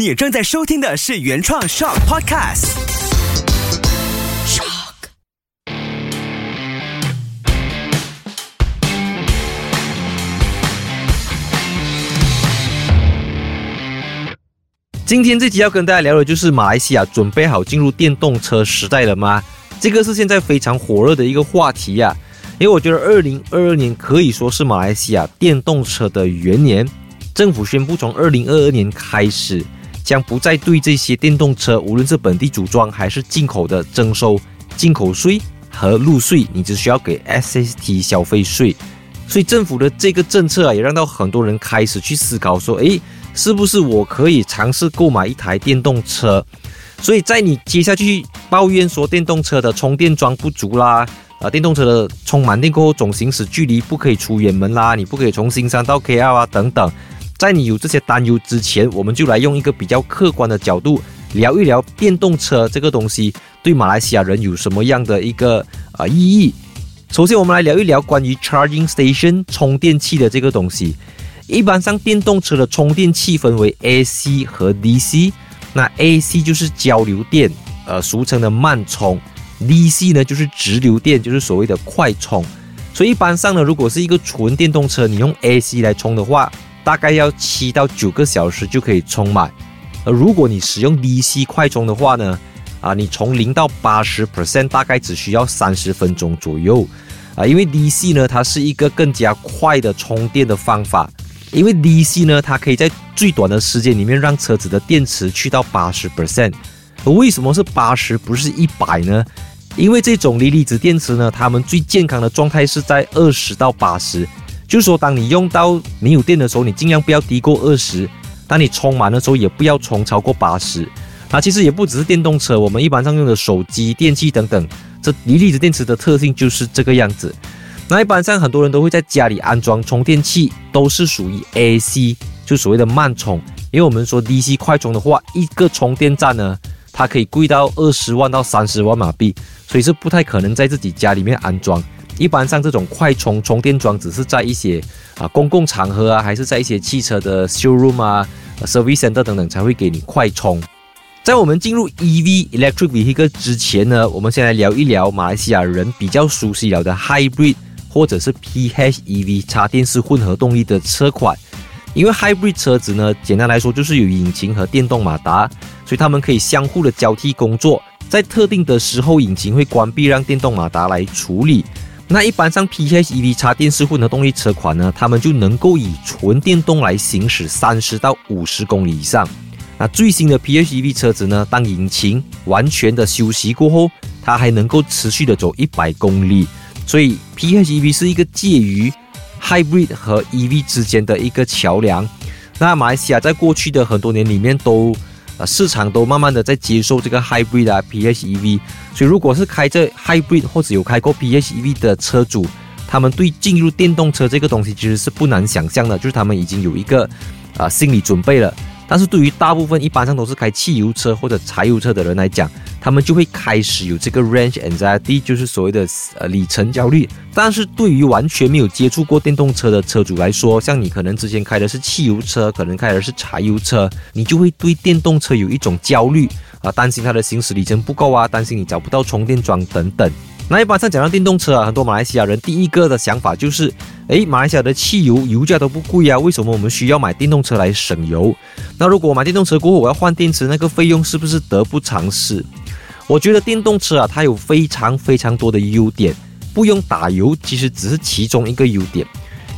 你正在收听的是原创 Shock Podcast。Shock。今天这集要跟大家聊的就是马来西亚准备好进入电动车时代了吗？这个是现在非常火热的一个话题呀。因为我觉得二零二二年可以说是马来西亚电动车的元年，政府宣布从二零二二年开始，将不再对这些电动车，无论是本地组装还是进口的征收进口税和路税，你只需要给 SST 消费税。所以政府的这个政策啊，也让到很多人开始去思考说，诶，是不是我可以尝试购买一台电动车？所以在你接下去抱怨说电动车的充电桩不足啦，啊，电动车的充满电过后总行驶距离不可以出远门啦，你不可以从新山到 KL 啊等等，在你有这些担忧之前，我们就来用一个比较客观的角度聊一聊电动车这个东西对马来西亚人有什么样的一个啊意义。首先，我们来聊一聊关于 charging station 充电器的这个东西。一般上，电动车的充电器分为 AC 和 DC。那 AC 就是交流电，呃，俗称的慢充；DC 呢就是直流电，就是所谓的快充。所以一般上呢，如果是一个纯电动车，你用 AC 来充的话，大概要七到九个小时就可以充满。而如果你使用 DC 快充的话呢？啊，你从零到八十 percent 大概只需要三十分钟左右，啊，因为 DC 呢，它是一个更加快的充电的方法，因为 DC 呢，它可以在最短的时间里面让车子的电池去到八十 percent。为什么是八十不是一百呢？因为这种锂离子电池呢，它们最健康的状态是在二十到八十，就是说当你用到没有电的时候，你尽量不要低过二十；当你充满的时候，也不要充超过八十。那其实也不只是电动车，我们一般上用的手机、电器等等，这锂离子电池的特性就是这个样子。那一般上很多人都会在家里安装充电器，都是属于 AC，就所谓的慢充。因为我们说 DC 快充的话，一个充电站呢，它可以贵到二十万到三十万马币，所以是不太可能在自己家里面安装。一般上这种快充充电桩只是在一些啊公共场合啊，还是在一些汽车的 showroom 啊、service center 等等才会给你快充。在我们进入 EV electric vehicle 之前呢，我们先来聊一聊马来西亚人比较熟悉了的 hybrid 或者是 PHEV 插电式混合动力的车款。因为 hybrid 车子呢，简单来说就是有引擎和电动马达，所以它们可以相互的交替工作。在特定的时候，引擎会关闭，让电动马达来处理。那一般上 PHEV 插电式混合动力车款呢，它们就能够以纯电动来行驶三十到五十公里以上。那最新的 PHEV 车子呢？当引擎完全的休息过后，它还能够持续的走一百公里。所以 PHEV 是一个介于 Hybrid 和 EV 之间的一个桥梁。那马来西亚在过去的很多年里面，都啊市场都慢慢的在接受这个 Hybrid 啊 PHEV。所以如果是开这 Hybrid 或者有开过 PHEV 的车主，他们对进入电动车这个东西其实是不难想象的，就是他们已经有一个啊心理准备了。但是对于大部分一般上都是开汽油车或者柴油车的人来讲，他们就会开始有这个 range anxiety，就是所谓的呃里程焦虑。但是对于完全没有接触过电动车的车主来说，像你可能之前开的是汽油车，可能开的是柴油车，你就会对电动车有一种焦虑啊，担心它的行驶里程不够啊，担心你找不到充电桩等等。那一般上讲到电动车啊，很多马来西亚人第一个的想法就是，诶，马来西亚的汽油油价都不贵啊，为什么我们需要买电动车来省油？那如果我买电动车过后我要换电池，那个费用是不是得不偿失？我觉得电动车啊，它有非常非常多的优点，不用打油其实只是其中一个优点，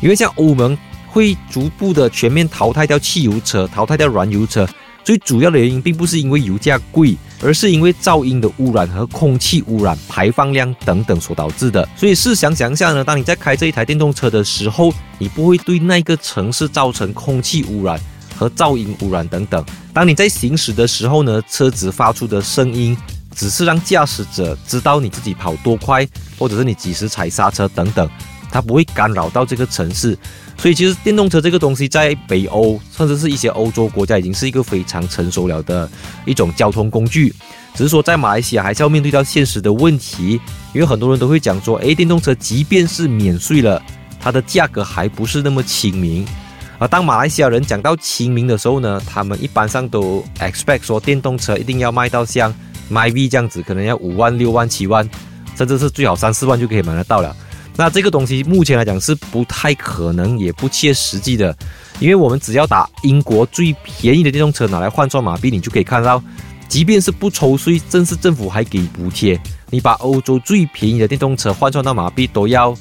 因为像欧盟会逐步的全面淘汰掉汽油车，淘汰掉燃油车。最主要的原因并不是因为油价贵，而是因为噪音的污染和空气污染、排放量等等所导致的。所以试想想一下呢，当你在开这一台电动车的时候，你不会对那个城市造成空气污染和噪音污染等等。当你在行驶的时候呢，车子发出的声音只是让驾驶者知道你自己跑多快，或者是你几时踩刹车等等，它不会干扰到这个城市。所以其实电动车这个东西在北欧，甚至是一些欧洲国家，已经是一个非常成熟了的一种交通工具。只是说在马来西亚还是要面对到现实的问题，因为很多人都会讲说，诶，电动车即便是免税了，它的价格还不是那么亲民而，当马来西亚人讲到亲民的时候呢，他们一般上都 expect 说电动车一定要卖到像 MyV 这样子，可能要五万、六万、七万，甚至是最好三四万就可以买得到了。那这个东西目前来讲是不太可能，也不切实际的，因为我们只要打英国最便宜的电动车拿来换算马币，你就可以看到，即便是不抽税，正是政府还给补贴，你把欧洲最便宜的电动车换算到马币都要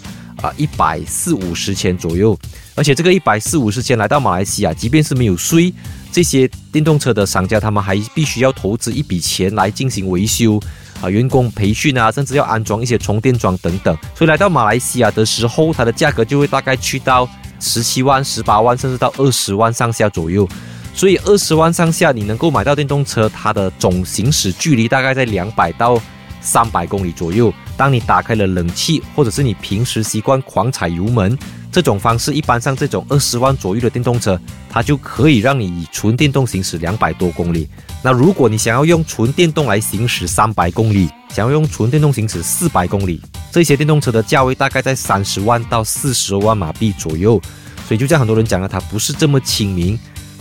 啊一百四五十千左右。而且这个一百四五十千来到马来西亚，即便是没有税，这些电动车的商家他们还必须要投资一笔钱来进行维修啊、员工培训啊，甚至要安装一些充电桩等等。所以来到马来西亚的时候，它的价格就会大概去到十七万、十八万，甚至到二十万上下左右。所以二十万上下你能够买到电动车，它的总行驶距离大概在两百到三百公里左右。当你打开了冷气，或者是你平时习惯狂踩油门。这种方式，一般上这种二十万左右的电动车，它就可以让你以纯电动行驶两百多公里。那如果你想要用纯电动来行驶三百公里，想要用纯电动行驶四百公里，这些电动车的价位大概在三十万到四十万马币左右。所以就像很多人讲了，它不是这么亲民。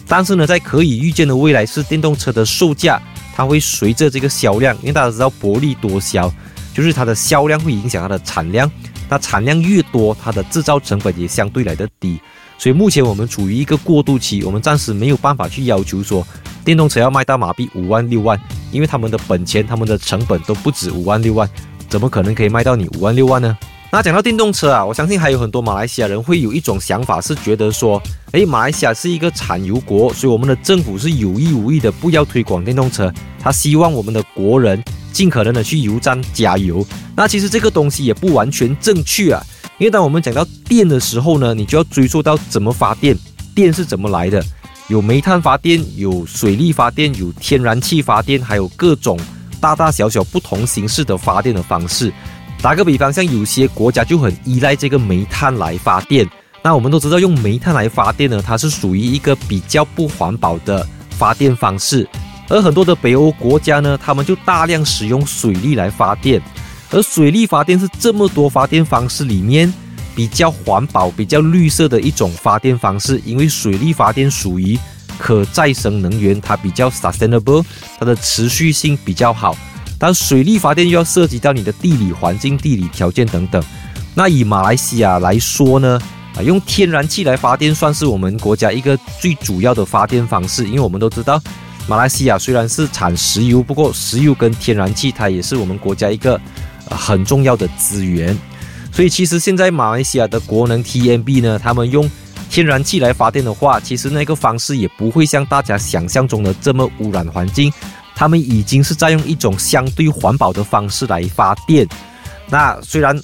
但是呢，在可以预见的未来，是电动车的售价它会随着这个销量，因为大家知道薄利多销，就是它的销量会影响它的产量。那产量越多，它的制造成本也相对来的低，所以目前我们处于一个过渡期，我们暂时没有办法去要求说电动车要卖到马币五万六万，因为他们的本钱、他们的成本都不止五万六万，怎么可能可以卖到你五万六万呢？那讲到电动车啊，我相信还有很多马来西亚人会有一种想法，是觉得说，诶，马来西亚是一个产油国，所以我们的政府是有意无意的不要推广电动车，他希望我们的国人尽可能的去油站加油。那其实这个东西也不完全正确啊，因为当我们讲到电的时候呢，你就要追溯到怎么发电，电是怎么来的，有煤炭发电，有水力发电，有天然气发电，还有各种大大小小不同形式的发电的方式。打个比方，像有些国家就很依赖这个煤炭来发电。那我们都知道，用煤炭来发电呢，它是属于一个比较不环保的发电方式。而很多的北欧国家呢，他们就大量使用水力来发电。而水力发电是这么多发电方式里面比较环保、比较绿色的一种发电方式，因为水力发电属于可再生能源，它比较 sustainable，它的持续性比较好。但水力发电又要涉及到你的地理环境、地理条件等等。那以马来西亚来说呢，啊，用天然气来发电算是我们国家一个最主要的发电方式。因为我们都知道，马来西亚虽然是产石油，不过石油跟天然气它也是我们国家一个很重要的资源。所以其实现在马来西亚的国能 TMB 呢，他们用天然气来发电的话，其实那个方式也不会像大家想象中的这么污染环境。他们已经是在用一种相对环保的方式来发电。那虽然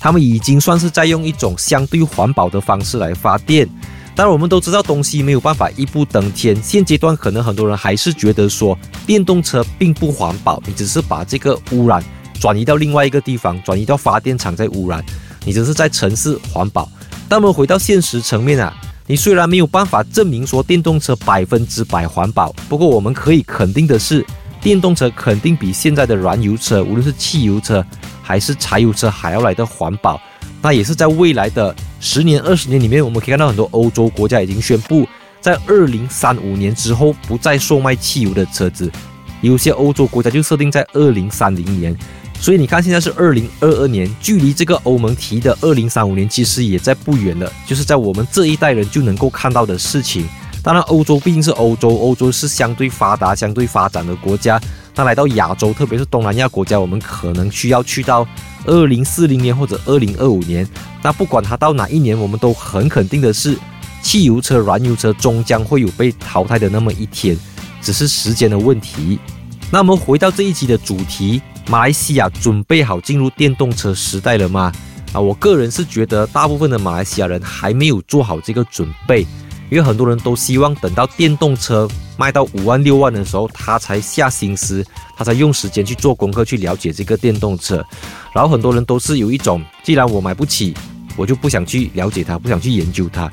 他们已经算是在用一种相对环保的方式来发电，但我们都知道东西没有办法一步登天。现阶段可能很多人还是觉得说电动车并不环保，你只是把这个污染转移到另外一个地方，转移到发电厂在污染，你只是在城市环保。但我们回到现实层面啊。你虽然没有办法证明说电动车百分之百环保，不过我们可以肯定的是，电动车肯定比现在的燃油车，无论是汽油车还是柴油车还要来的环保。那也是在未来的十年、二十年里面，我们可以看到很多欧洲国家已经宣布，在二零三五年之后不再售卖汽油的车子，有些欧洲国家就设定在二零三零年。所以你看，现在是二零二二年，距离这个欧盟提的二零三五年其实也在不远了，就是在我们这一代人就能够看到的事情。当然，欧洲毕竟是欧洲，欧洲是相对发达、相对发展的国家。那来到亚洲，特别是东南亚国家，我们可能需要去到二零四零年或者二零二五年。那不管它到哪一年，我们都很肯定的是，汽油车、燃油车终将会有被淘汰的那么一天，只是时间的问题。那我们回到这一集的主题。马来西亚准备好进入电动车时代了吗？啊，我个人是觉得大部分的马来西亚人还没有做好这个准备，因为很多人都希望等到电动车卖到五万六万的时候，他才下心思，他才用时间去做功课去了解这个电动车。然后很多人都是有一种，既然我买不起，我就不想去了解它，不想去研究它。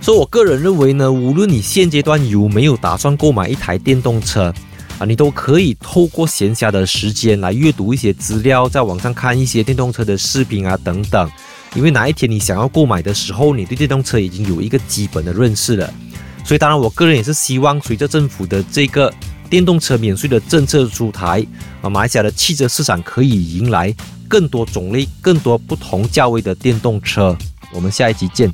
所以我个人认为呢，无论你现阶段有没有打算购买一台电动车，啊，你都可以透过闲暇的时间来阅读一些资料，在网上看一些电动车的视频啊等等。因为哪一天你想要购买的时候，你对电动车已经有一个基本的认识了。所以，当然，我个人也是希望，随着政府的这个电动车免税的政策出台，啊，马来西亚的汽车市场可以迎来更多种类、更多不同价位的电动车。我们下一集见。